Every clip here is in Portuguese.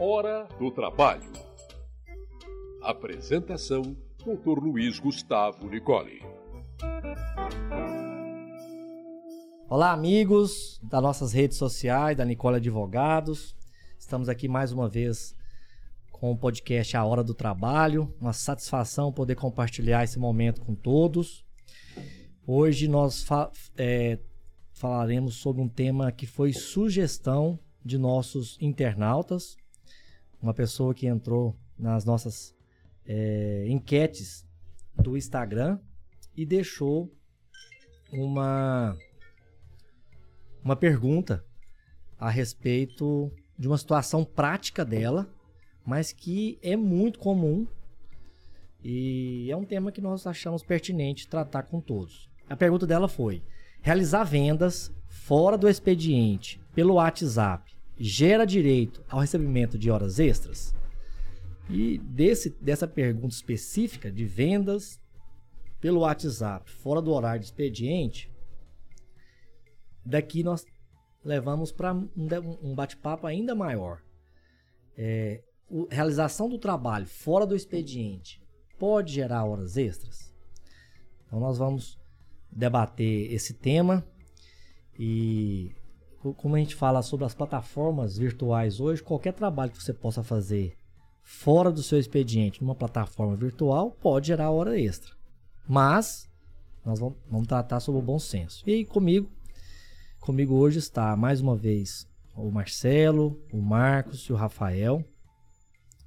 Hora do Trabalho. Apresentação: Dr. Luiz Gustavo Nicole. Olá, amigos das nossas redes sociais, da Nicole Advogados. Estamos aqui mais uma vez com o podcast A Hora do Trabalho. Uma satisfação poder compartilhar esse momento com todos. Hoje nós fa é, falaremos sobre um tema que foi sugestão de nossos internautas. Uma pessoa que entrou nas nossas é, enquetes do Instagram e deixou uma, uma pergunta a respeito de uma situação prática dela, mas que é muito comum e é um tema que nós achamos pertinente tratar com todos. A pergunta dela foi: realizar vendas fora do expediente pelo WhatsApp gera direito ao recebimento de horas extras? E desse, dessa pergunta específica de vendas pelo WhatsApp fora do horário de expediente, daqui nós levamos para um, bate-papo ainda maior. É, a realização do trabalho fora do expediente pode gerar horas extras? Então nós vamos debater esse tema e como a gente fala sobre as plataformas virtuais hoje, qualquer trabalho que você possa fazer fora do seu expediente numa plataforma virtual pode gerar hora extra. Mas nós vamos, vamos tratar sobre o bom senso. E aí comigo, comigo hoje está mais uma vez o Marcelo, o Marcos e o Rafael,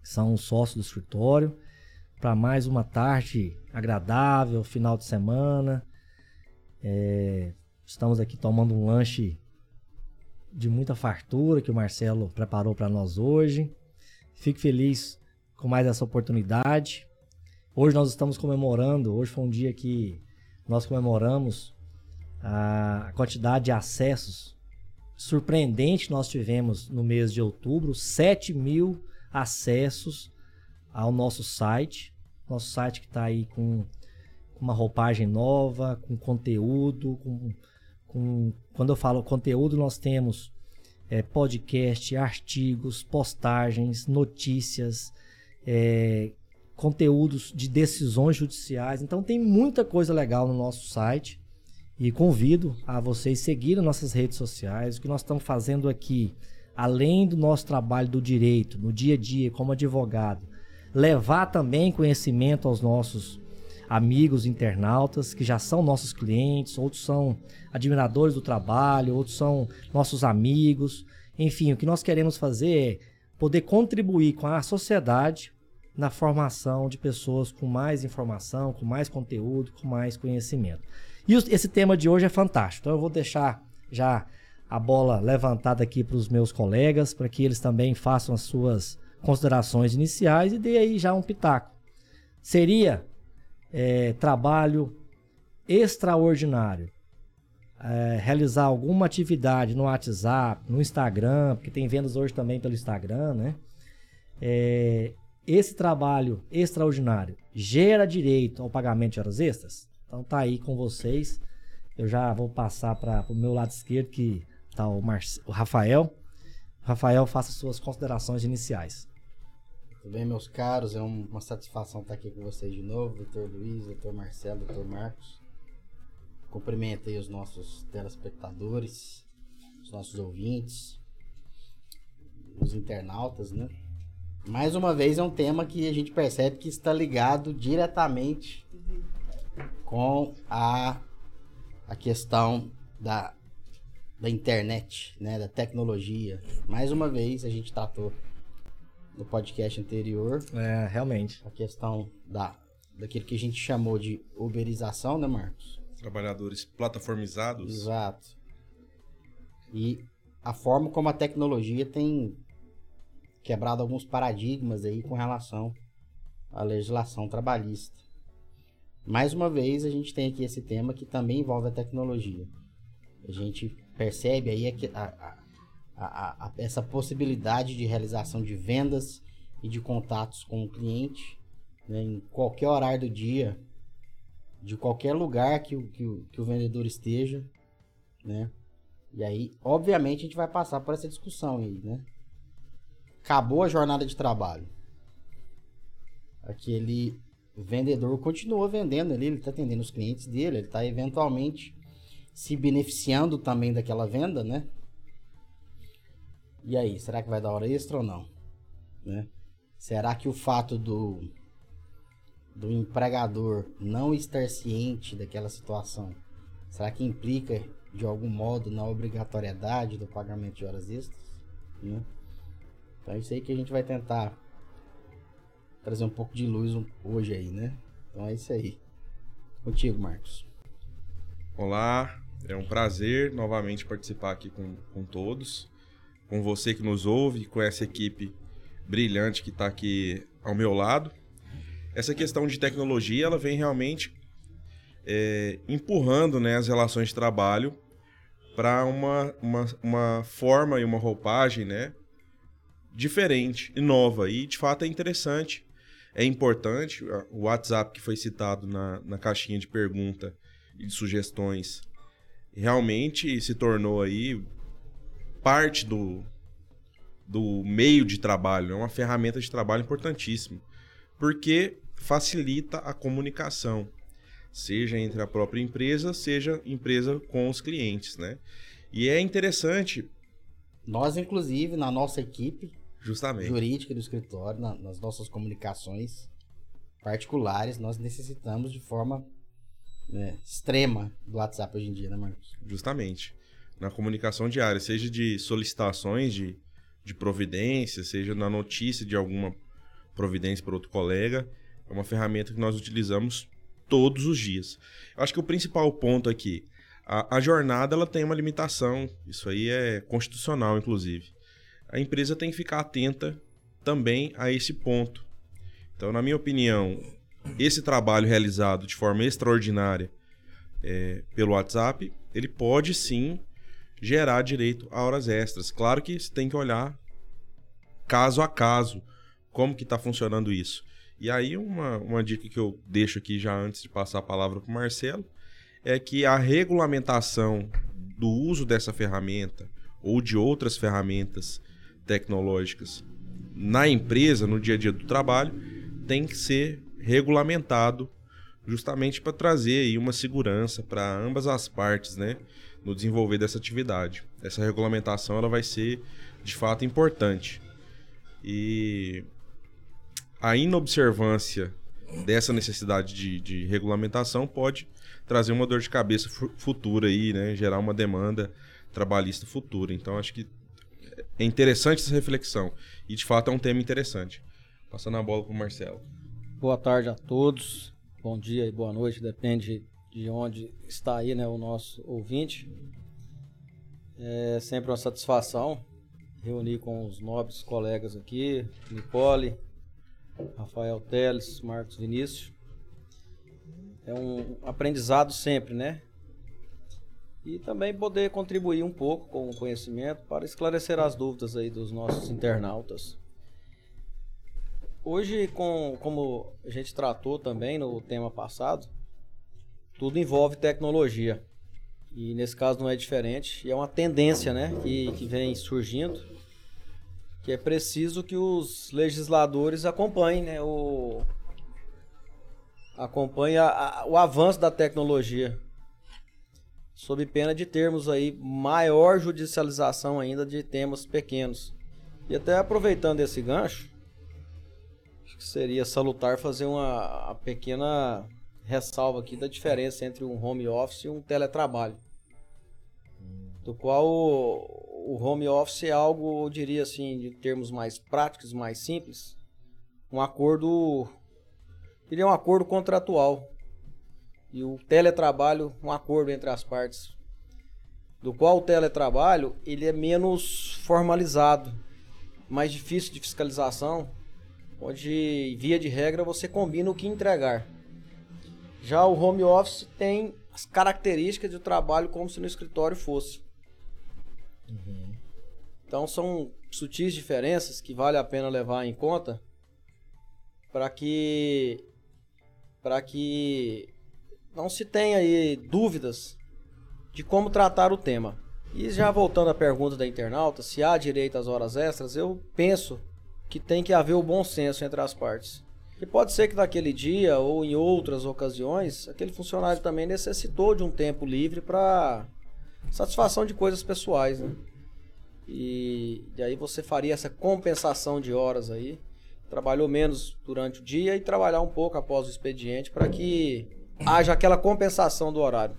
que são os sócios do escritório, para mais uma tarde agradável, final de semana, é, estamos aqui tomando um lanche de muita fartura que o Marcelo preparou para nós hoje. Fico feliz com mais essa oportunidade. Hoje nós estamos comemorando, hoje foi um dia que nós comemoramos a quantidade de acessos surpreendente nós tivemos no mês de outubro, 7 mil acessos ao nosso site. Nosso site que está aí com uma roupagem nova, com conteúdo, com, com quando eu falo conteúdo, nós temos é, podcast, artigos, postagens, notícias, é, conteúdos de decisões judiciais. Então tem muita coisa legal no nosso site e convido a vocês seguirem nossas redes sociais. O que nós estamos fazendo aqui, além do nosso trabalho do direito, no dia a dia como advogado, levar também conhecimento aos nossos amigos internautas que já são nossos clientes, outros são admiradores do trabalho, outros são nossos amigos. Enfim, o que nós queremos fazer é poder contribuir com a sociedade na formação de pessoas com mais informação, com mais conteúdo, com mais conhecimento. E esse tema de hoje é fantástico. Então eu vou deixar já a bola levantada aqui para os meus colegas, para que eles também façam as suas considerações iniciais e dê aí já um pitaco. Seria é, trabalho extraordinário. É, realizar alguma atividade no WhatsApp, no Instagram, porque tem vendas hoje também pelo Instagram, né? É, esse trabalho extraordinário gera direito ao pagamento de horas extras? Então tá aí com vocês. Eu já vou passar para o meu lado esquerdo que tá o, Marce, o Rafael. Rafael, faça suas considerações iniciais. Tudo bem, meus caros? É uma satisfação estar aqui com vocês de novo, doutor Luiz, doutor Marcelo, doutor Marcos. Cumprimento aí os nossos telespectadores, os nossos ouvintes, os internautas, né? Mais uma vez é um tema que a gente percebe que está ligado diretamente com a, a questão da, da internet, né? Da tecnologia. Mais uma vez a gente tratou no podcast anterior. É, realmente. A questão da, daquilo que a gente chamou de uberização, né, Marcos? Trabalhadores plataformizados. Exato. E a forma como a tecnologia tem quebrado alguns paradigmas aí com relação à legislação trabalhista. Mais uma vez, a gente tem aqui esse tema que também envolve a tecnologia. A gente percebe aí a, a, a, a, essa possibilidade de realização de vendas e de contatos com o cliente né, em qualquer horário do dia, de qualquer lugar que o, que o, que o vendedor esteja, né? E aí, obviamente, a gente vai passar por essa discussão aí, né? acabou a jornada de trabalho. Aquele vendedor continua vendendo ali, ele está atendendo os clientes dele, ele está eventualmente se beneficiando também daquela venda, né? E aí, será que vai dar hora extra ou não? Né? Será que o fato do, do empregador não estar ciente daquela situação, será que implica de algum modo na obrigatoriedade do pagamento de horas extras? Né? Então é isso aí que a gente vai tentar trazer um pouco de luz hoje aí, né? Então é isso aí. Contigo, Marcos. Olá, é um prazer novamente participar aqui com, com todos, com você que nos ouve, com essa equipe brilhante que está aqui ao meu lado. Essa questão de tecnologia, ela vem realmente é, empurrando né, as relações de trabalho para uma, uma, uma forma e uma roupagem né, diferente e nova. E de fato é interessante, é importante. O WhatsApp que foi citado na, na caixinha de pergunta e de sugestões realmente se tornou aí parte do, do meio de trabalho, é uma ferramenta de trabalho importantíssima, porque facilita a comunicação, seja entre a própria empresa, seja empresa com os clientes, né? E é interessante. Nós, inclusive, na nossa equipe Justamente. jurídica do escritório, na, nas nossas comunicações particulares, nós necessitamos de forma né, extrema do WhatsApp hoje em dia, né, Marcos? Justamente. Na comunicação diária, seja de solicitações de, de providência, seja na notícia de alguma providência para outro colega, é uma ferramenta que nós utilizamos todos os dias. Eu acho que o principal ponto aqui, a, a jornada ela tem uma limitação, isso aí é constitucional, inclusive. A empresa tem que ficar atenta também a esse ponto. Então, na minha opinião, esse trabalho realizado de forma extraordinária é, pelo WhatsApp, ele pode sim gerar direito a horas extras. Claro que você tem que olhar caso a caso como que está funcionando isso. E aí uma, uma dica que eu deixo aqui já antes de passar a palavra para o Marcelo é que a regulamentação do uso dessa ferramenta ou de outras ferramentas tecnológicas na empresa, no dia a dia do trabalho, tem que ser regulamentado justamente para trazer aí uma segurança para ambas as partes, né, no desenvolver dessa atividade. Essa regulamentação ela vai ser de fato importante. E a inobservância dessa necessidade de, de regulamentação pode trazer uma dor de cabeça futura aí, né, gerar uma demanda trabalhista futura. Então acho que é interessante essa reflexão e de fato é um tema interessante. Passando a bola para o Marcelo. Boa tarde a todos. Bom dia e boa noite, depende de onde está aí né, o nosso ouvinte. É sempre uma satisfação reunir com os nobres colegas aqui, Nicole, Rafael Teles, Marcos Vinícius. É um aprendizado sempre, né? E também poder contribuir um pouco com o conhecimento para esclarecer as dúvidas aí dos nossos internautas. Hoje, com, como a gente tratou também no tema passado, tudo envolve tecnologia. E nesse caso não é diferente. E é uma tendência né, que, que vem surgindo, que é preciso que os legisladores acompanhem né, o, acompanhem a, a, o avanço da tecnologia. Sob pena de termos aí maior judicialização ainda de temas pequenos. E até aproveitando esse gancho, que seria salutar fazer uma, uma pequena ressalva aqui da diferença entre um home office e um teletrabalho. Do qual o, o home office é algo, eu diria assim, de termos mais práticos, mais simples, um acordo, diria um acordo contratual. E o teletrabalho, um acordo entre as partes. Do qual o teletrabalho, ele é menos formalizado, mais difícil de fiscalização, onde, via de regra, você combina o que entregar. Já o home office tem as características do trabalho como se no escritório fosse. Uhum. Então são sutis diferenças que vale a pena levar em conta para que para que não se tenha aí dúvidas de como tratar o tema. E já voltando à pergunta da internauta, se há direito às horas extras, eu penso que tem que haver o bom senso entre as partes. E pode ser que naquele dia ou em outras ocasiões, aquele funcionário também necessitou de um tempo livre para satisfação de coisas pessoais, né? E, e aí você faria essa compensação de horas aí, trabalhou menos durante o dia e trabalhar um pouco após o expediente para que haja aquela compensação do horário.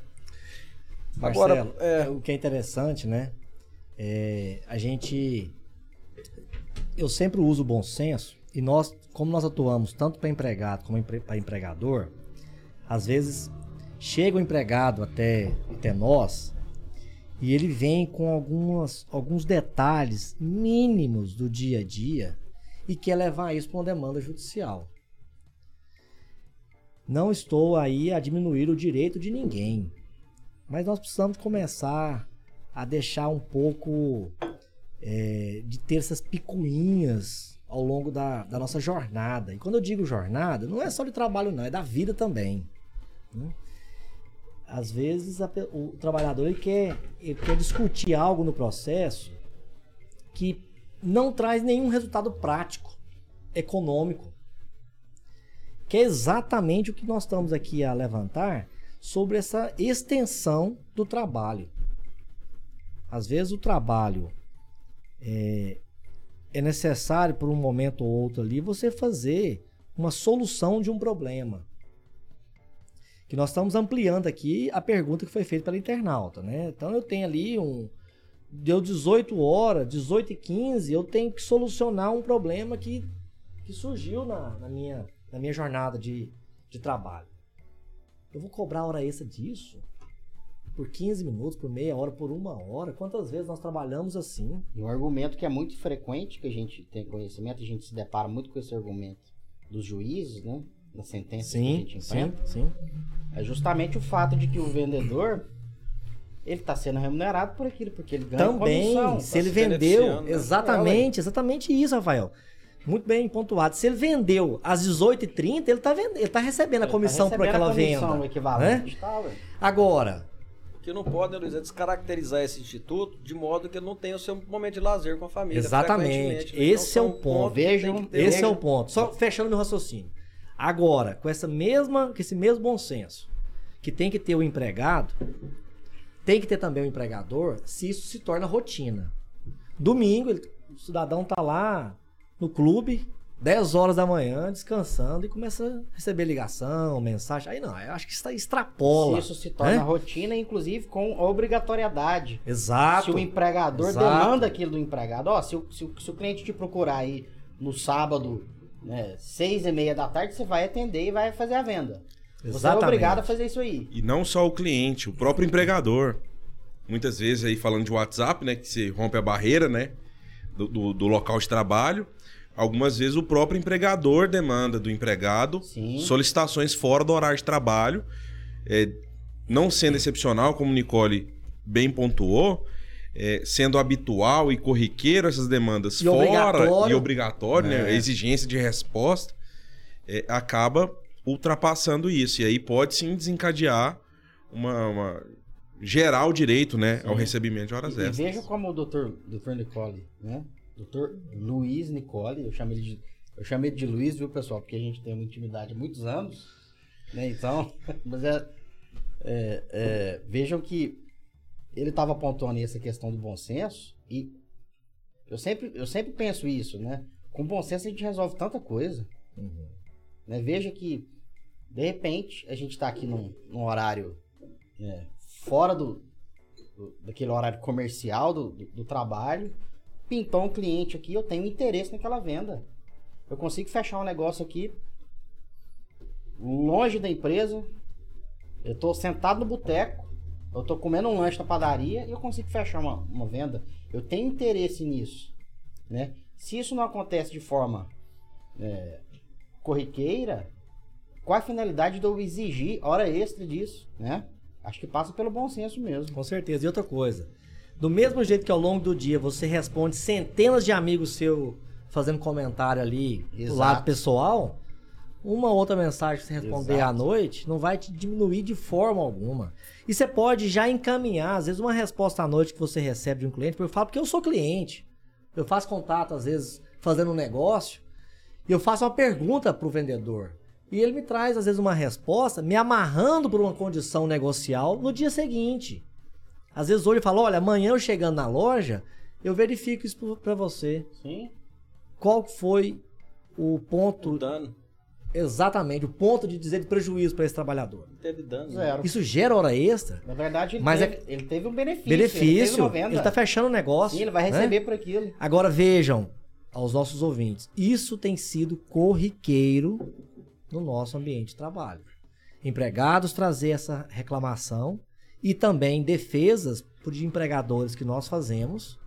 Marcelo, Agora, é, o que é interessante, né? É, a gente. Eu sempre uso o bom senso e nós, como nós atuamos tanto para empregado como para empregador, às vezes chega o empregado até, até nós e ele vem com algumas, alguns detalhes mínimos do dia a dia e quer levar isso para uma demanda judicial. Não estou aí a diminuir o direito de ninguém, mas nós precisamos começar a deixar um pouco é, de ter essas picuinhas ao longo da, da, nossa jornada. E quando eu digo jornada, não é só de trabalho, não, é da vida também. Né? Às vezes a, o trabalhador ele quer, ele quer discutir algo no processo que não traz nenhum resultado prático, econômico. Que é exatamente o que nós estamos aqui a levantar sobre essa extensão do trabalho. Às vezes o trabalho é, é necessário por um momento ou outro ali você fazer uma solução de um problema. Que nós estamos ampliando aqui a pergunta que foi feita pela internauta, né? Então eu tenho ali um deu 18 horas, 18 e 15, eu tenho que solucionar um problema que, que surgiu na, na, minha, na minha jornada de, de trabalho. Eu vou cobrar hora extra disso? Por 15 minutos, por meia hora, por uma hora? Quantas vezes nós trabalhamos assim? E um argumento que é muito frequente, que a gente tem conhecimento, a gente se depara muito com esse argumento dos juízes, né? Na sentença sim, que a gente enfrenta. Sim, sim. É justamente o fato de que o vendedor ele está sendo remunerado por aquilo, porque ele ganha Também, comissão. se tá ele se vendeu, né? exatamente, exatamente isso, Rafael. Muito bem pontuado. Se ele vendeu às 18h30, ele está ele tá recebendo a Ele comissão tá por recebendo aquela a comissão venda. equivalente, tá, ué. Agora, O que não pode, né, Luiz, é descaracterizar esse instituto de modo que ele não tenha o seu momento de lazer com a família. Exatamente. né? Esse é são o ponto. pontos que Vejam, esse é um- o ponto. Só fechando meu raciocínio. Agora, com essa mesma, com esse mesmo bom senso, que tem que ter o empregado, tem que ter também o empregador, se isso se torna rotina. Domingo, ele- o cidadão tá lá no clube, 10 horas da manhã, descansando e começa a receber ligação, mensagem. Aí não, eu acho que isso extrapola. Se isso se torna né? rotina, inclusive com obrigatoriedade. Exato. Se o empregador Exato. demanda aquilo do empregado, ó, se o, se o- se o cliente te procurar aí no sábado, né, seis e meia da tarde, você vai atender e vai fazer a venda. Você é Exatamente. obrigado a fazer isso aí. E não só o cliente, o próprio empregador. Muitas vezes aí falando de WhatsApp, né? Que se rompe a barreira, né? Do, do, do local de trabalho. Algumas vezes o próprio empregador demanda do empregado Sim. solicitações fora do horário de trabalho. É, não sendo excepcional, como Nicole bem pontuou, é, sendo habitual e corriqueiro essas demandas E fora obrigatório. e obrigatório, né? É. A exigência de resposta é, acaba ultrapassando isso. E aí pode sim desencadear uma, uma geral direito né, ao recebimento de horas E, e extras. veja como o doutor, doutor Nicole, né? Doutor Luiz Nicole, eu chamei ele de, eu de Luiz, viu, pessoal? Porque a gente tem uma intimidade há muitos anos, né? Então, mas é, é, é, vejam que ele estava pontuando aí essa questão do bom senso e eu sempre, eu sempre penso isso, né? Com bom senso a gente resolve tanta coisa. Né? Veja que, de repente, a gente está aqui num, num horário né, fora do, do- daquele horário comercial do, do, do trabalho. Pintou um cliente aqui, eu tenho interesse naquela venda. Eu consigo fechar um negócio aqui longe da empresa. Eu tô sentado no boteco. Eu tô comendo um lanche na padaria e eu consigo fechar uma, uma venda. Eu tenho interesse nisso, né? Se isso não acontece de forma é, corriqueira, qual a finalidade de eu exigir hora extra disso, né? Acho que passa pelo bom senso mesmo. Com certeza. E outra coisa, do mesmo jeito que ao longo do dia você responde centenas de amigos seu fazendo comentário ali do Exato. lado pessoal, uma outra mensagem que você responder Exato. à noite não vai te diminuir de forma alguma. E você pode já encaminhar, às vezes, uma resposta à noite que você recebe de um cliente, porque eu falo porque eu sou cliente. Eu faço contato, às vezes, fazendo um negócio e eu faço uma pergunta pro vendedor. E ele me traz, às vezes, uma resposta, me amarrando por uma condição negocial no dia seguinte. Às vezes hoje eu falo, olha, amanhã eu chegando na loja, eu verifico isso para você. Sim. Qual foi o ponto O dano. exatamente, o ponto de dizer de prejuízo para esse trabalhador? Não teve dano. né? Zero. Isso gera hora extra, Na verdade, ele, Mas teve, ele teve um benefício. Benefício, ele tá fechando o negócio. Sim, ele vai né? receber por aquilo. Agora vejam, aos nossos ouvintes, isso tem sido corriqueiro no nosso ambiente de trabalho. Empregados trazer essa reclamação e também defesas de empregadores que nós fazemos,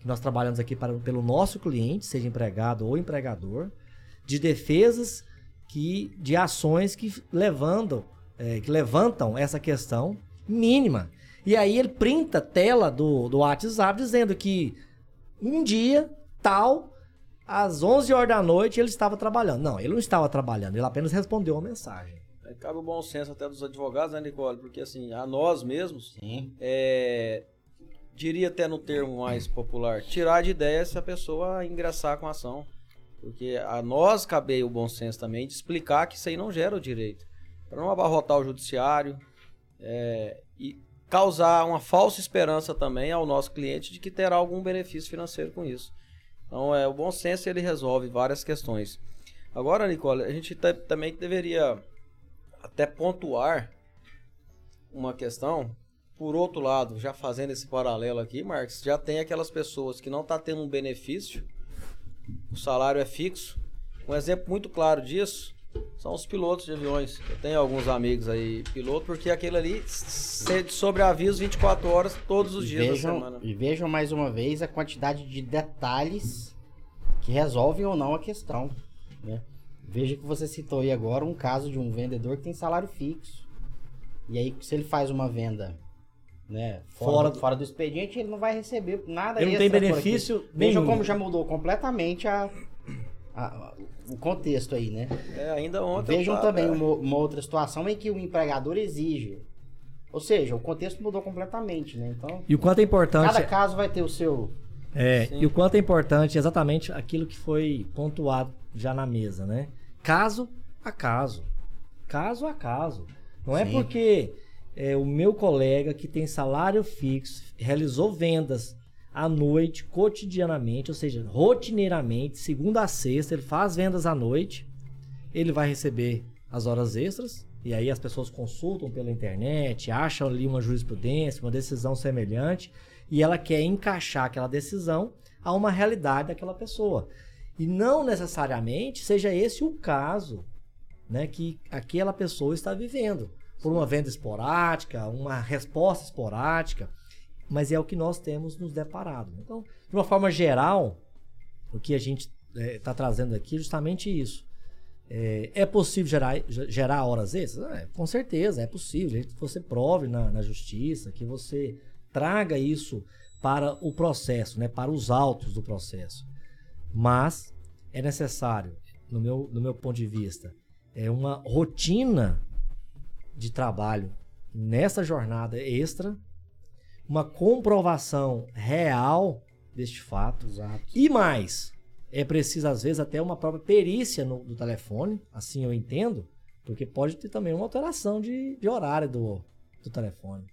que nós trabalhamos aqui para, pelo nosso cliente, seja empregado ou empregador, de defesas que de ações que levantam, eh, que levantam essa questão mínima. E aí ele printa a tela do, do WhatsApp dizendo que um dia tal, às 11 horas da noite, ele estava trabalhando. Não, ele não estava trabalhando, ele apenas respondeu uma mensagem. Cabe o bom senso até dos advogados, né, Nicole? Porque assim, a nós mesmos, é, diria até no termo mais popular, tirar de ideia se a pessoa ingressar com a ação. Porque a nós cabe o bom senso também de explicar que isso aí não gera o direito. Para não abarrotar o judiciário é, e causar uma falsa esperança também ao nosso cliente de que terá algum benefício financeiro com isso. Então, é, o bom senso ele resolve várias questões. Agora, Nicole, a gente ta- também deveria até pontuar uma questão. Por outro lado, já fazendo esse paralelo aqui, Marcos, já tem aquelas pessoas que não estão tendo um benefício, o salário é fixo. Um exemplo muito claro disso são os pilotos de aviões. Eu tenho alguns amigos aí, piloto, porque aquele ali se- de sobreaviso 24 horas todos os E dias da vejam, semana. e vejam mais uma vez a quantidade de detalhes que resolvem ou não a questão. Né? Veja que você citou aí agora um caso de um vendedor que tem salário fixo. E aí, se ele faz uma venda né, fora, Fora do, fora do expediente, ele não vai receber nada Ele não tem benefício nenhum. como já mudou completamente a, a- o contexto aí, né? É, ainda ontem. Vejam tava- também uma, uma outra situação em que o empregador exige. Ou seja, o contexto mudou completamente, né? Então, E o quanto é importante. cada caso vai ter o seu. É, Sim. e o quanto é importante exatamente aquilo que foi pontuado já na mesa, né? Caso a caso. Caso a caso. Não é Sim. porque é, o meu colega que tem salário fixo realizou vendas à noite, cotidianamente, ou seja, rotineiramente, segunda a sexta, ele faz vendas à noite, ele vai receber as horas extras, e aí as pessoas consultam pela internet, acham ali uma jurisprudência, uma decisão semelhante, e ela quer encaixar aquela decisão a uma realidade daquela pessoa. E não necessariamente seja esse o caso né, que aquela pessoa está vivendo. Por uma venda esporádica, uma resposta esporádica, mas é o que nós temos nos deparado. Então, de uma forma geral, o que a gente está trazendo aqui é justamente isso. É, é possível gerar, gerar horas extras? É, com certeza, é possível. Que você prove na, na justiça, que você traga isso para o processo, né, para os autos do processo. Mas é necessário, no meu, no meu ponto de vista, é uma rotina de trabalho nessa jornada extra, uma comprovação real deste fato. Exato. E mais, é preciso às vezes até uma própria perícia no, do telefone, assim eu entendo, porque pode ter também uma alteração de, de horário do, do telefone.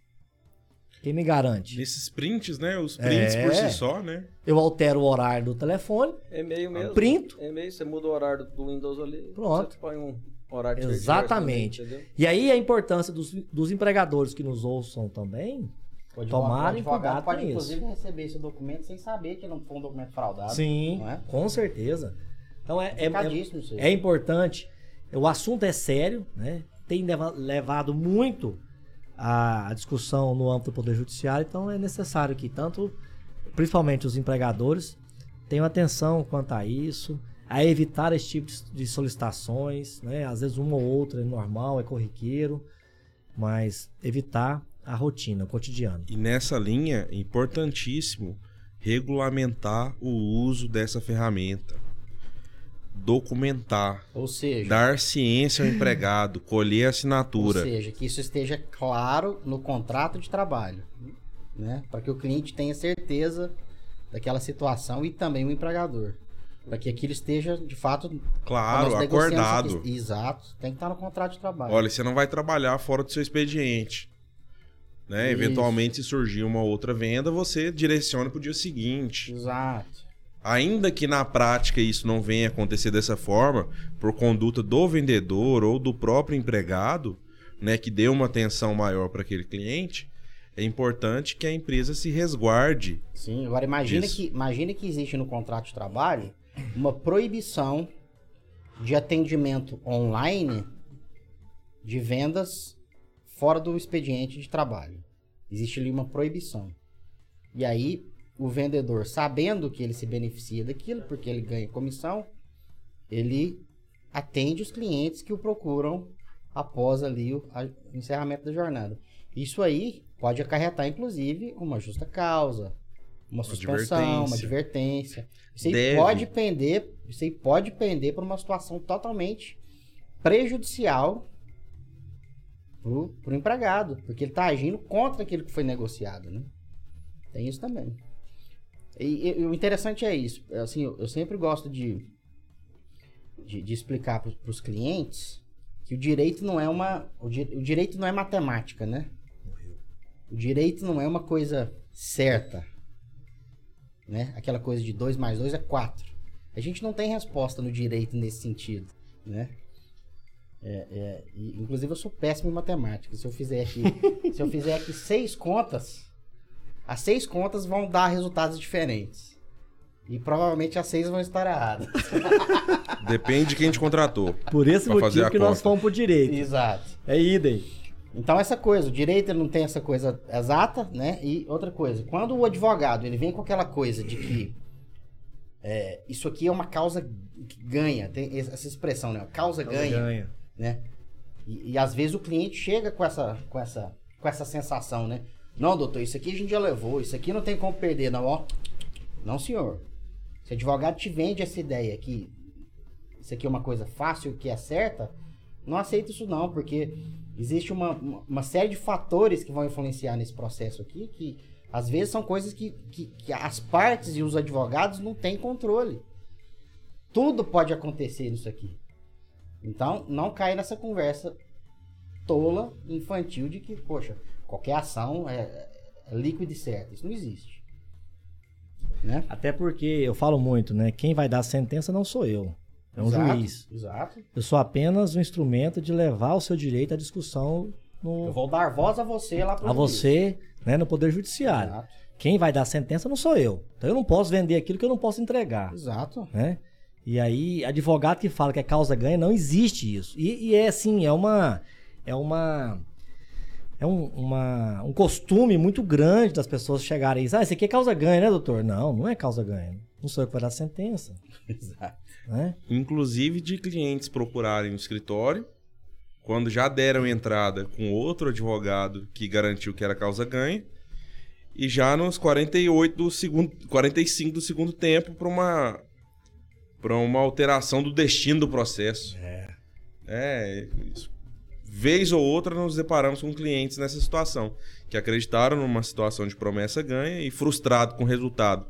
Quem me garante? Nesses prints, né? Os prints É. por si só, né? Eu altero o horário do telefone, E-mail mesmo. Printo. E-mail, você muda o horário do Windows ali. Pronto. Você põe um horário de Exatamente. entendeu? e aí a importância dos, dos empregadores que nos ouçam também. Advogado, Tomarem cuidado pode, com isso. inclusive, receber esse documento sem saber que não foi um documento fraudado. Sim, Não é? com certeza. Então é, é, é, isso é importante. O assunto é sério, né? Tem leva- levado muito a, discussão no âmbito do Poder Judiciário, então é necessário que tanto, principalmente os empregadores, tenham atenção quanto a isso, a evitar esse tipo de- de solicitações, né? Às vezes uma ou outra é normal, é corriqueiro, mas evitar a rotina, o cotidiano. E nessa linha, é importantíssimo regulamentar o uso dessa ferramenta. Documentar. Ou seja, Dar ciência ao empregado, colher ou assinatura. seja, que isso esteja claro no contrato de trabalho. Né? Para que o cliente tenha certeza daquela situação e também o empregador. Para que aquilo esteja, de fato, Claro, acordado. aqui. Exato. Tem que estar no contrato de trabalho. Olha, você não vai trabalhar fora do seu expediente. Né? Isso. Eventualmente, se surgir uma outra venda, você direciona para o dia seguinte. Exato. Ainda que na prática isso não venha acontecer dessa forma, por conduta do vendedor ou do próprio empregado, né, que dê uma atenção maior para aquele cliente, é importante que a empresa se resguarde. Sim, agora imagina Isso. que, imagina que existe no contrato de trabalho uma proibição de atendimento online de vendas fora do expediente de trabalho. Existe ali uma proibição. E aí, o vendedor, sabendo que ele se beneficia daquilo, porque ele ganha comissão, ele atende os clientes que o procuram após ali o, a- o encerramento da jornada. Isso aí pode acarretar, inclusive, uma justa causa, uma suspensão, uma advertência. advertência. Isso aí Deve. pode pender, isso aí pode pender para uma situação totalmente prejudicial pro, pro empregado, porque ele está agindo contra aquilo que foi negociado, né? Tem isso também. E, e o interessante é isso, é assim, eu, eu sempre gosto de, de, de explicar para os clientes que o direito não é uma, o, di- o direito não é matemática, né? O direito não é uma coisa certa, né? Aquela coisa de 2 mais 2 é 4. A gente não tem resposta no direito nesse sentido, né? É, é, e, inclusive eu sou péssimo em matemática. Se eu fizer aqui, se eu fizer aqui seis contas, as seis contas vão dar resultados diferentes. E provavelmente as seis vão estar erradas. Depende de quem te contratou. Por esse motivo que nós fomos pro direito. Exato. É idem. Então essa coisa, o direito ele não tem essa coisa exata, né? E outra coisa, quando o advogado ele vem com aquela coisa de que é, isso aqui é uma causa que ganha, tem essa expressão, né? Causa ganha, né? E, e às vezes o cliente chega com essa, com essa, com essa sensação, né? Não, doutor, isso aqui a gente já levou, isso aqui não tem como perder, não, ó. Não, senhor. Se o advogado te vende essa ideia que isso aqui é uma coisa fácil, que é certa, não aceita isso não, porque existe uma, uma, série de fatores que vão influenciar nesse processo aqui, que às vezes são coisas que, que, que as partes e os advogados não têm controle. Tudo pode acontecer nisso aqui. Então, não cai nessa conversa tola, infantil, de que, poxa, qualquer ação é, é líquida e certa. Isso não existe. Né? Até porque eu falo muito, né? Quem vai dar a sentença não sou eu. É um Exato, juiz. Exato. Eu sou apenas um instrumento de levar o seu direito à discussão no, Eu vou dar voz a você lá pro a juiz. você, né, no Poder Judiciário. Exato. Quem vai dar a sentença não sou eu. Então eu não posso vender aquilo que eu não posso entregar. Exato. né? E aí, advogado que fala que é causa ganha, não existe isso. E, e é assim, é uma. É uma. É um, uma, um costume muito grande das pessoas chegarem e dizer, ah, isso aqui é causa ganha, né, doutor? Não, não é causa ganha. Não sou eu que vou dar a sentença. Exato. Né? Inclusive de clientes procurarem o escritório, quando já deram entrada com outro advogado que garantiu que era causa ganha, e já nos 48 do segundo, 45 do segundo tempo para uma para uma alteração do destino do processo. É. É, isso. Vez ou outra nos deparamos com clientes nessa situação, que acreditaram numa situação de promessa ganha e frustrado com o resultado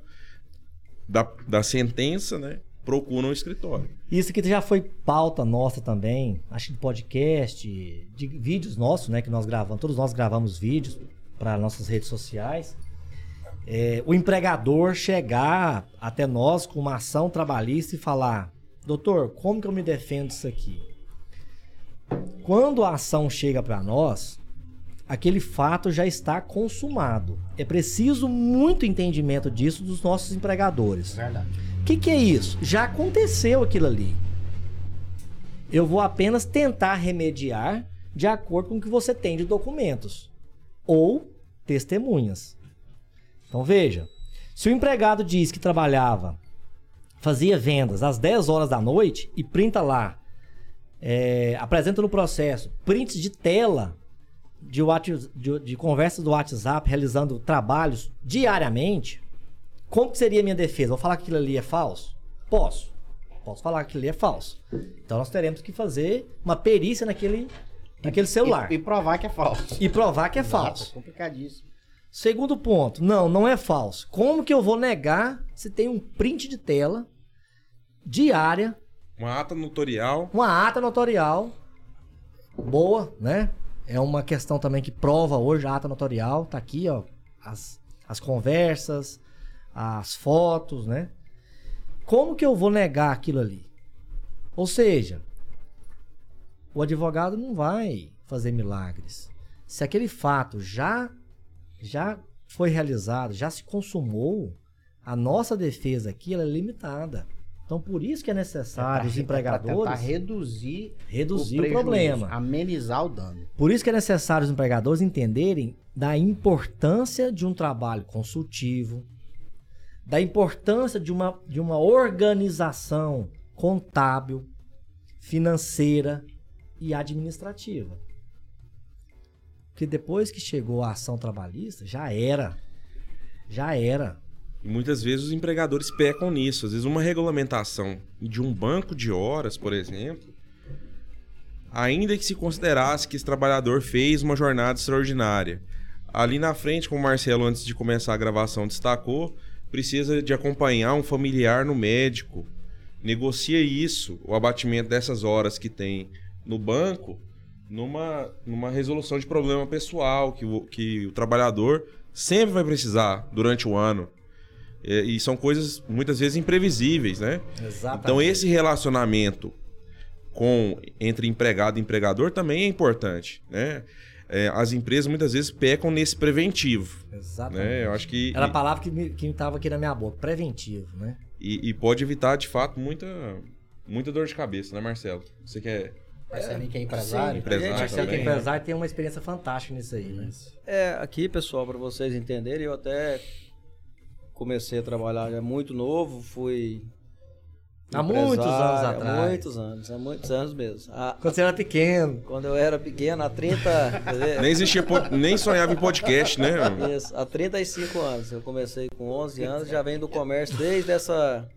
da, da sentença, né? Procuram o escritório. Isso aqui já foi pauta nossa também, acho que de podcast, de vídeos nossos, né, que nós gravamos, todos nós gravamos vídeos para nossas redes sociais. É, o empregador chegar até nós com uma ação trabalhista e falar: Doutor, como que eu me defendo disso aqui? Quando a ação chega para nós, aquele fato já está consumado. É preciso muito entendimento disso dos nossos empregadores. Verdade. O que, que é isso? Já aconteceu aquilo ali. Eu vou apenas tentar remediar de acordo com o que você tem de documentos ou testemunhas. Então veja, se o empregado diz que trabalhava, fazia vendas às 10 horas da noite e printa lá, é, apresenta no processo prints de tela de, de, de conversas do WhatsApp realizando trabalhos diariamente, como que seria a minha defesa? Vou falar que aquilo ali é falso? Posso. Posso falar que aquilo ali é falso. Então nós teremos que fazer uma perícia naquele, naquele celular. E, e provar que é falso. E provar que é Exato, falso. Complicadíssimo. Segundo ponto, não, não é falso. Como que eu vou negar se tem um print de tela diária, Uma ata notorial. uma ata notorial boa, né? É uma questão também que prova hoje a ata notorial, tá aqui, ó, as, as conversas, as fotos, né? Como que eu vou negar aquilo ali? Ou seja, o advogado não vai fazer milagres. Se aquele fato já já foi realizado, já se consumou, a nossa defesa aqui é limitada. Então por isso que é necessário os Pra empregadores tentar reduzir, reduzir o, prejuízo, problema. Amenizar o dano. Por isso que é necessário os empregadores entenderem da importância de um trabalho consultivo, da importância de uma, de uma organização contábil, financeira e administrativa. Porque depois que chegou a ação trabalhista, já era. Já era. E muitas vezes os empregadores pecam nisso. Às vezes uma regulamentação de um banco de horas, por exemplo, ainda que se considerasse que esse trabalhador fez uma jornada extraordinária. Ali na frente, como o Marcelo, antes de começar a gravação, destacou, precisa de acompanhar um familiar no médico. Negocia isso, o abatimento dessas horas que tem no banco, numa, numa resolução de problema pessoal que o, que o trabalhador sempre vai precisar durante o ano. É, E são coisas muitas vezes imprevisíveis, né? Exatamente. Então esse relacionamento com entre empregado e empregador também é importante, né? É, as empresas muitas vezes pecam nesse preventivo, Exatamente. né? Eu acho que Era a palavra que, me, que tava aqui na minha boca, preventivo, né? e, e pode evitar de fato muita muita dor de cabeça, né, Marcelo? Você quer Marcelinho que é empresário. sim. empresário gente Marcelo que é empresário tem uma experiência fantástica nisso aí, né? É, aqui, pessoal, para vocês entenderem, eu até comecei a trabalhar já muito novo, fui. Há muitos anos atrás. Há muitos anos, há muitos anos mesmo. Há- Quando você era pequeno. quando eu era pequeno, há 30. quer dizer, Nem existia nem sonhava em podcast, né? Isso, há 35 anos. Eu comecei com 11 anos, já venho do comércio desde essa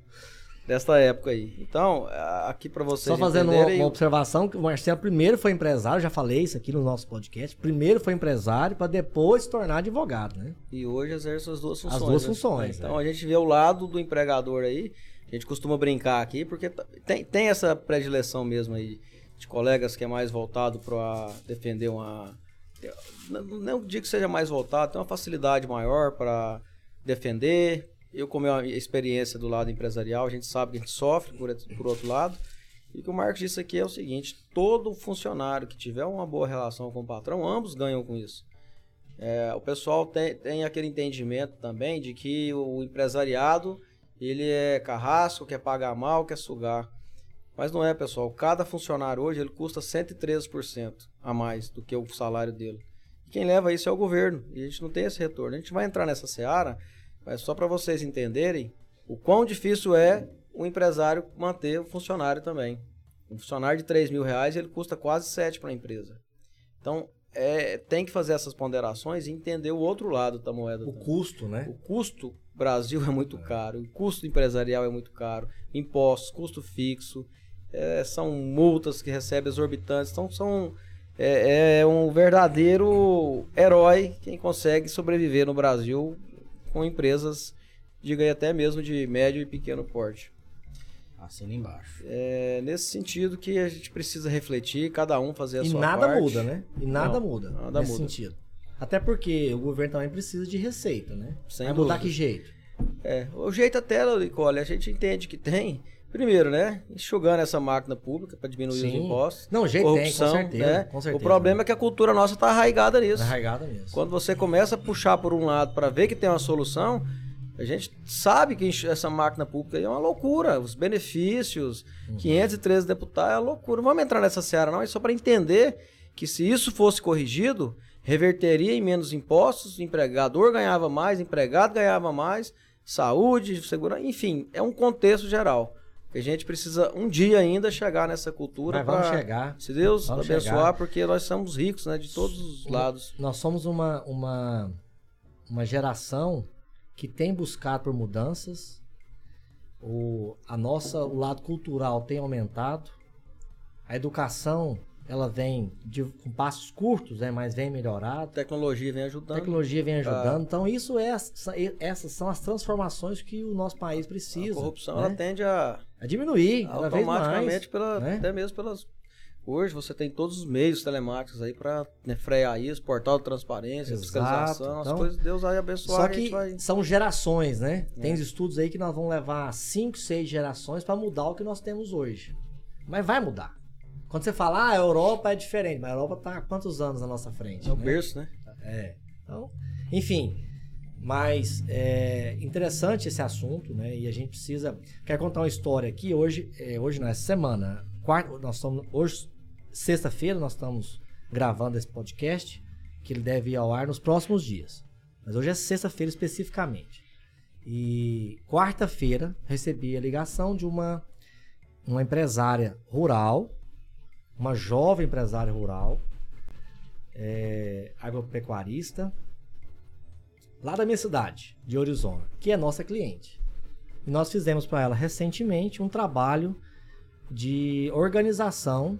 dessa época aí. Então, aqui para vocês Só fazendo uma, uma observação, que o Marcelo primeiro foi empresário, já falei isso aqui no nosso podcast. Primeiro foi empresário para depois se tornar advogado, né? e hoje exerço as duas As funções. duas né? funções, Então, a gente vê o lado do empregador aí, a gente costuma brincar aqui, porque tem, tem essa predileção mesmo aí de colegas que é mais voltado para defender uma não, não digo que seja mais voltado, tem uma facilidade maior para defender. Eu, com a minha experiência do lado empresarial, a gente sabe que a gente sofre por, por outro lado. E o que o Marcos disse aqui é o seguinte: todo funcionário que tiver uma boa relação com o patrão, ambos ganham com isso. É, o pessoal tem, tem aquele entendimento também de que o empresariado ele é carrasco, quer pagar mal, quer sugar. Mas não é, pessoal. Cada funcionário hoje ele custa 113% a mais do que o salário dele. E quem leva isso é o governo. E a gente não tem esse retorno. A gente vai entrar nessa seara, mas só para vocês entenderem o quão difícil é o empresário manter o funcionário também. Um funcionário de 3 mil reais ele custa quase 7 para a empresa. Então, é, tem que fazer essas ponderações e entender o outro lado da moeda. O também. custo, né? O custo Brasil é muito caro, o custo empresarial é muito caro, impostos, custo fixo, é, são multas que recebe exorbitantes, então são é, é um verdadeiro herói quem consegue sobreviver no Brasil com empresas, diga aí até mesmo de médio e pequeno porte. Assina embaixo. É nesse sentido que a gente precisa refletir, cada um fazer a E sua nada parte. muda, né? E nada Não, muda nada nesse muda. sentido. Até porque o governo também precisa de receita, né? Sem Vai mudar que jeito? É, o jeito até, Nicole, a gente entende que tem. Primeiro, né? Enxugando essa máquina pública para diminuir os Sim. impostos. Não, jeito tem, com corrupção, certeza, né? com certeza. O problema é que a cultura nossa tá arraigada nisso. Arraigada mesmo. Quando você começa a puxar por um lado para ver que tem uma solução, a gente sabe que essa máquina pública aí é uma loucura. Os benefícios, Uhum. 513 deputados, é uma loucura. Não vamos entrar nessa seara, não. É só para entender que se isso fosse corrigido, reverteria em menos impostos, o empregador ganhava mais, empregado ganhava mais, saúde, segurança, enfim, é um contexto geral. Que a gente precisa um dia ainda chegar nessa cultura. Mas vamos pra- chegar. Se Deus Vamos abençoar, chegar. porque nós somos ricos, né? De todos os lados. Nós somos uma, uma, uma geração que tem buscado por mudanças. O, a nossa, o lado cultural tem aumentado. A educação ela vem de, com passos curtos, né, mas vem melhorada. tecnologia vem ajudando. tecnologia vem ajudando. Ah. Então, isso é, essas são as transformações que o nosso país precisa. A corrupção né? ela tende a a diminuir vez mais. automaticamente pela, né? até mesmo pelas hoje você tem todos os meios telemáticos aí para frear isso, portal de transparência, Exato. fiscalização, Então, as coisas Deus vai abençoar, Só que vai são gerações, né? Tem É. estudos aí que nós vamos levar 5, 6 gerações para mudar o que nós temos hoje. Mas vai mudar. Quando você fala, ah, a Europa é diferente, mas a Europa tá há quantos anos na nossa frente? é o né? berço, né? É. Então, enfim. Mas é interessante esse assunto, né? E a gente precisa. Quero contar uma história aqui. Hoje, é, hoje não, essa semana. Quarta, nós estamos. Hoje, sexta-feira, nós estamos gravando esse podcast. Que ele deve ir ao ar nos próximos dias. Mas hoje é sexta-feira especificamente. E quarta-feira recebi a ligação de uma, uma empresária rural, uma jovem empresária rural, é, agropecuarista, lá da minha cidade, de Orizona, que é nossa cliente. E nós fizemos para ela recentemente um trabalho de organização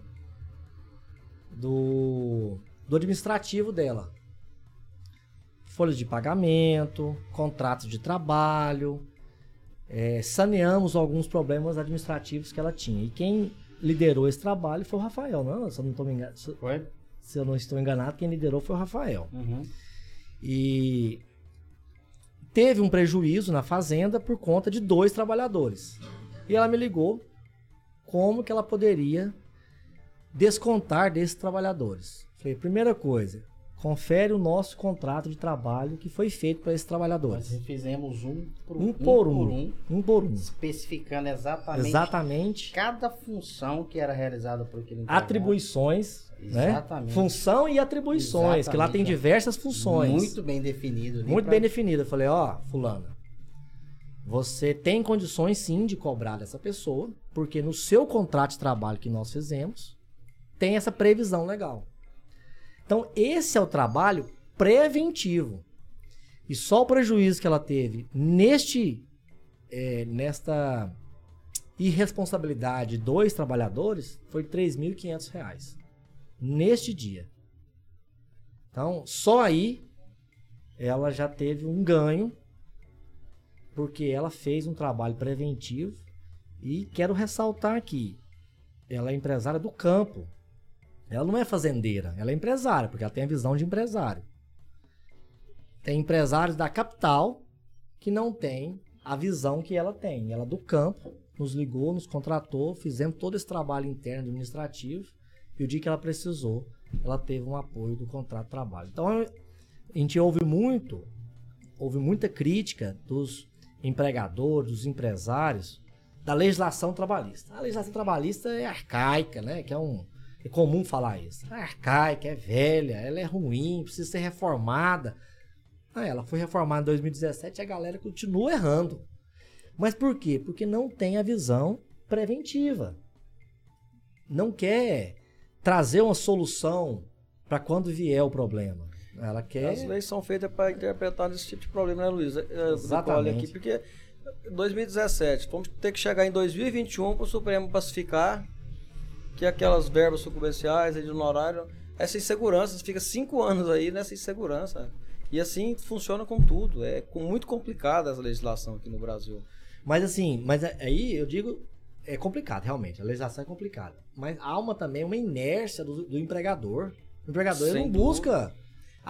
do, do administrativo dela. Folhas de pagamento, contratos de trabalho, é, saneamos alguns problemas administrativos que ela tinha. E quem liderou esse trabalho foi o Rafael, não? Se eu não, tô me engan- se- Foi? se eu não estou enganado, quem liderou foi o Rafael. Uhum. E teve um prejuízo na fazenda por conta de dois trabalhadores. E ela me ligou como que ela poderia descontar desses trabalhadores. Falei, primeira coisa, confere o nosso contrato de trabalho que foi feito para esses Nós trabalhadores. fizemos um por Um por um. um, Um por um. especificando exatamente, Exatamente. cada função que era realizada por aquele empregado. Atribuições, né? Exatamente. Função e atribuições, que lá tem Exatamente. diversas funções. Muito bem definido. Muito pra- bem definida. Eu falei, ó, fulana, você tem condições sim de cobrar dessa pessoa, porque no seu contrato de trabalho que nós fizemos, tem essa previsão legal. Então, esse é o trabalho preventivo. E só o prejuízo que ela teve neste, é, nesta irresponsabilidade de dois trabalhadores foi 3.500 reais. Neste dia. Então, só aí ela já teve um ganho, porque ela fez um trabalho preventivo. E quero ressaltar aqui: ela é empresária do campo. Ela não é fazendeira, ela é empresária, porque ela tem a visão de empresário. Tem empresários da capital que não têm a visão que ela tem. Ela do campo nos ligou, nos contratou, fizemos todo esse trabalho interno administrativo. E o dia que ela precisou, ela teve um apoio do contrato de trabalho. Então, a gente ouve muito, houve muita crítica dos empregadores, dos empresários, da legislação trabalhista. A legislação trabalhista é arcaica, né? Que é um é comum falar isso. É arcaica, é velha, ela é ruim, precisa ser reformada. Ah, ela foi reformada em 2017 e a galera continua errando. Mas por quê? Porque não tem a visão preventiva. Não quer trazer uma solução para quando vier o problema. Ela quer. As leis são feitas para interpretar esse tipo de problema, né, Luiz? É, Exatamente. Olha aqui, porque 2017, vamos ter que chegar em 2021 para o Supremo pacificar que aquelas verbas sucumbenciais aí de honorário, essa insegurança, fica cinco anos aí nessa insegurança. E assim funciona com tudo. É com- muito complicada essa legislação aqui no Brasil. Mas assim, mas aí eu digo, é complicado, realmente. A legislação é complicada. Mas há uma também uma inércia do, do empregador. O empregador ele não dúvida. busca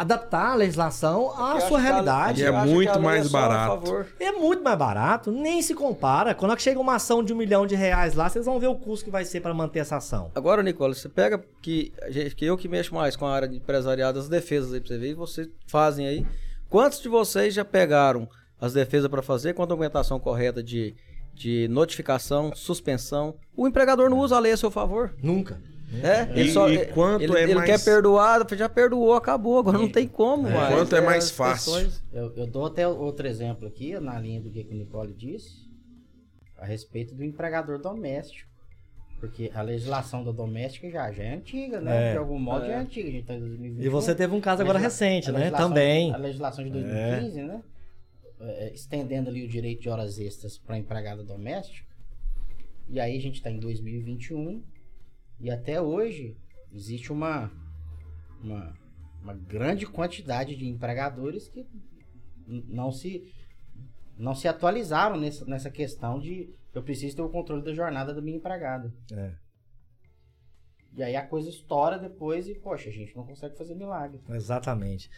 adaptar a legislação à Porque sua acha que a- realidade. E é muito lei mais a barato. É muito mais barato, nem se compara. Quando chega uma ação de um milhão de reais lá, vocês vão ver o custo que vai ser para manter essa ação. Agora, Nicola, você pega que, que eu que mexo mais com a área de empresariado, as defesas aí pra você ver, e vocês fazem aí. Quantos de vocês já pegaram as defesas para fazer com a documentação correta de, de notificação, suspensão? O empregador não usa a lei a seu favor. Nunca. É, E- e quanto ele, é ele mais- quer perdoar, já perdoou, acabou, agora não tem como mais. Quanto é mais as fácil. pessoas- Eu, eu dou até outro exemplo aqui, na linha do que, que o Nicole disse, a respeito do empregador doméstico. Porque a legislação da doméstica já, já é antiga, né? É. de algum modo É. já é antiga. A gente tá em 2021. E você teve um caso agora Legisla- recente, né? Também. A legislação de 2015, né? É, estendendo ali o direito de horas extras para empregada doméstica. E aí a gente está em 2021 e até hoje existe uma, uma, uma grande quantidade de empregadores que não se não se atualizaram nessa, nessa questão de eu preciso ter o controle da jornada da minha empregada. É. E aí a coisa estoura depois e, poxa, a gente não consegue fazer milagre. Exatamente.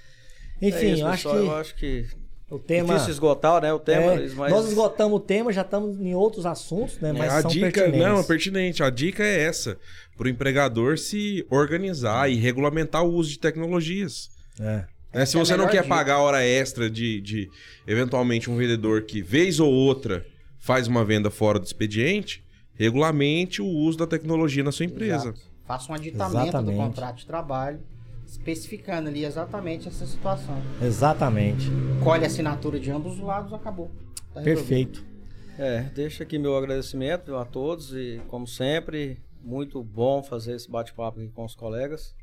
É Enfim, isso, eu, acho pessoal, que eu acho que o tema. difícil esgotar, né? O tema, é, mas Nós esgotamos o tema, já estamos em outros assuntos, né? Mas a são dica pertinentes. não é pertinente. A dica é essa: para o empregador se organizar e regulamentar o uso de tecnologias. É. né? Se é a você não quer dica. pagar hora extra de, de eventualmente um vendedor que vez ou outra faz uma venda fora do expediente, regulamente o uso da tecnologia na sua empresa. Exato. Faça um aditamento Exatamente. do contrato de trabalho, especificando ali exatamente essa situação. Exatamente. Colhe a assinatura de ambos os lados, acabou. Tá. Perfeito. É, deixa aqui meu agradecimento a todos e, como sempre, muito bom fazer esse bate-papo aqui com os colegas.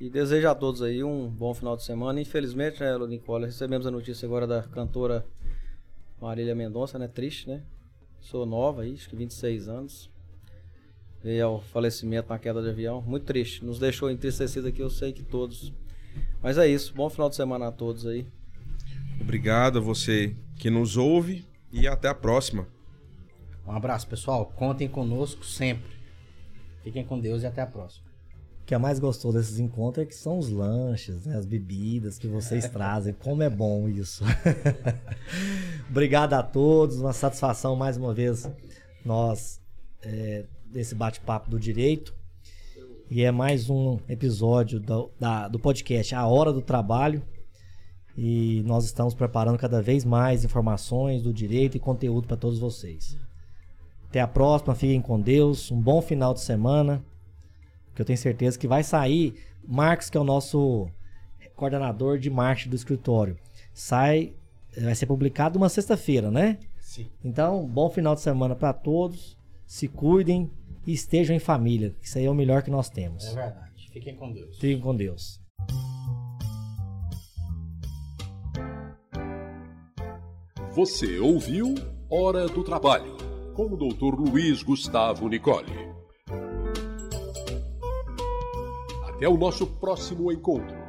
E desejo a todos aí um bom final de semana. Infelizmente, né, Nicole, recebemos a notícia agora da cantora Marília Mendonça, né? Triste, né? Sou nova aí, acho que 26 anos. Veio ao falecimento na queda de avião. Muito triste. Nos deixou entristecido aqui, eu sei que todos. Mas é isso. Bom final de semana a todos aí. Obrigado a você que nos ouve e até a próxima. Um abraço, pessoal. Contem conosco sempre. Fiquem com Deus e até a próxima. O que é mais gostoso desses encontros é que são os lanches, né, as bebidas que vocês trazem. Como é bom isso. Obrigado a todos, uma satisfação mais uma vez nós é, desse bate-papo do direito. E é mais um episódio do, da- do podcast A Hora do Trabalho. E nós estamos preparando cada vez mais informações do direito e conteúdo para todos vocês. Até a próxima, fiquem com Deus, um bom final de semana que eu tenho certeza que vai sair. Marcos, que é o nosso coordenador de marketing do escritório, sai, vai ser publicado uma sexta-feira, né? Sim. Então, bom final de semana para todos. Se cuidem e estejam em família. Isso aí é o melhor que nós temos. É verdade. Fiquem com Deus. Fiquem com Deus. Você ouviu Hora do Trabalho, com o Dr. Luiz Gustavo Nicole. Até o nosso próximo encontro.